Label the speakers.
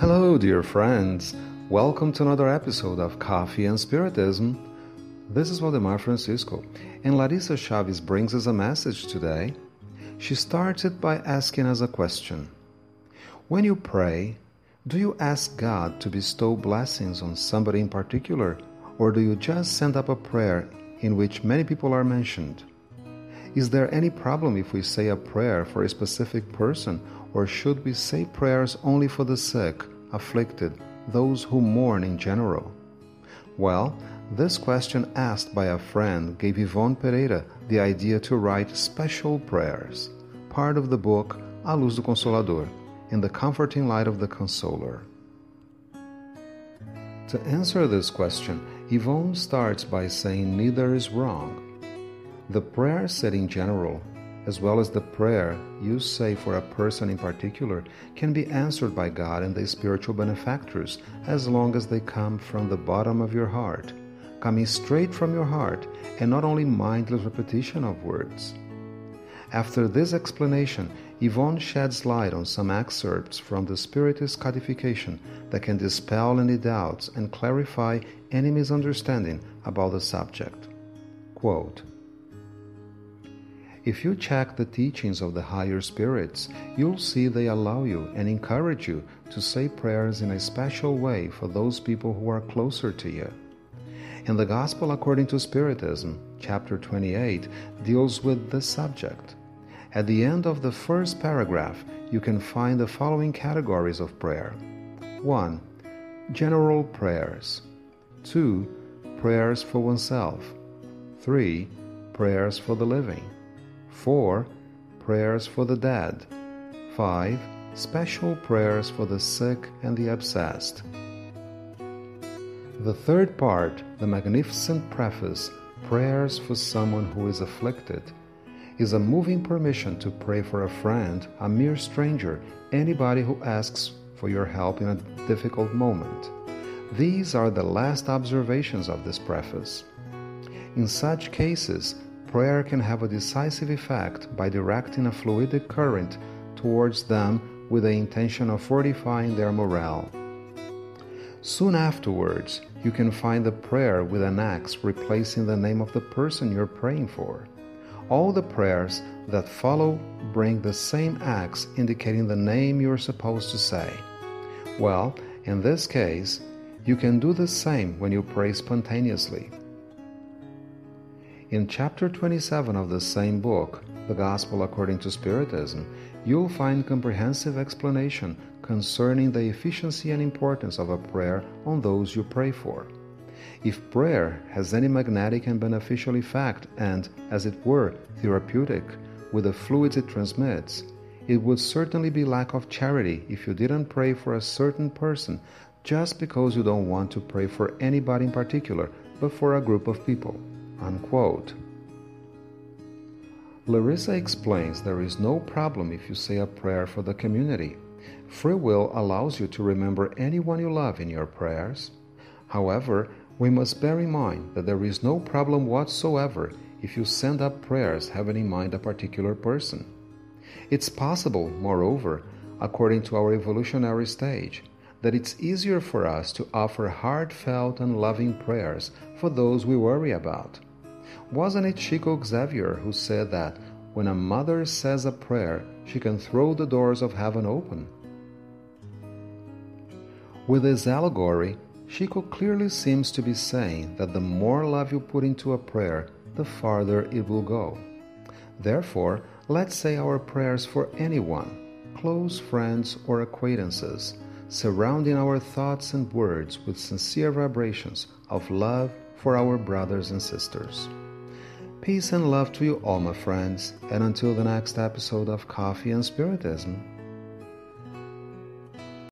Speaker 1: Hello, dear friends. Welcome to another episode of Coffee and Spiritism. This is Waldemar Francisco, and Larissa Chavez brings us a message today. She starts it by asking us a question When you pray, do you ask God to bestow blessings on somebody in particular, or do you just send up a prayer in which many people are mentioned? Is there any problem if we say a prayer for a specific person, or should we say prayers only for the sick, afflicted, those who mourn in general? Well, this question asked by a friend gave Yvonne Pereira the idea to write special prayers, part of the book A Luz do Consolador, in the comforting light of the Consoler. To answer this question, Yvonne starts by saying neither is wrong the prayer said in general, as well as the prayer you say for a person in particular, can be answered by God and the spiritual benefactors as long as they come from the bottom of your heart, coming straight from your heart and not only mindless repetition of words. After this explanation, Yvonne sheds light on some excerpts from the Spiritist codification that can dispel any doubts and clarify any misunderstanding about the subject. Quote, if you check the teachings of the higher spirits, you'll see they allow you and encourage you to say prayers in a special way for those people who are closer to you. In the Gospel according to Spiritism, chapter 28 deals with this subject. At the end of the first paragraph, you can find the following categories of prayer 1. General prayers. 2. Prayers for oneself. 3. Prayers for the living. 4. Prayers for the dead. 5. Special prayers for the sick and the obsessed. The third part, the magnificent preface, Prayers for Someone Who is Afflicted, is a moving permission to pray for a friend, a mere stranger, anybody who asks for your help in a difficult moment. These are the last observations of this preface. In such cases, prayer can have a decisive effect by directing a fluidic current towards them with the intention of fortifying their morale. Soon afterwards, you can find the prayer with an X replacing the name of the person you're praying for. All the prayers that follow bring the same X indicating the name you're supposed to say. Well, in this case, you can do the same when you pray spontaneously. In chapter 27 of the same book, The Gospel According to Spiritism, you'll find comprehensive explanation concerning the efficiency and importance of a prayer on those you pray for. If prayer has any magnetic and beneficial effect and, as it were, therapeutic with the fluids it transmits, it would certainly be lack of charity if you didn't pray for a certain person just because you don't want to pray for anybody in particular, but for a group of people. Unquote. Larissa explains there is no problem if you say a prayer for the community. Free will allows you to remember anyone you love in your prayers. However, we must bear in mind that there is no problem whatsoever if you send up prayers having in mind a particular person. It's possible, moreover, according to our evolutionary stage, that it's easier for us to offer heartfelt and loving prayers for those we worry about wasn't it Chico Xavier who said that when a mother says a prayer, she can throw the doors of heaven open? With this allegory, Chico clearly seems to be saying that the more love you put into a prayer, the farther it will go. Therefore, let's say our prayers for anyone, close friends or acquaintances, surrounding our thoughts and words with sincere vibrations of love for our brothers and sisters. Peace and love to you all, my friends, and until the next episode of Coffee and Spiritism.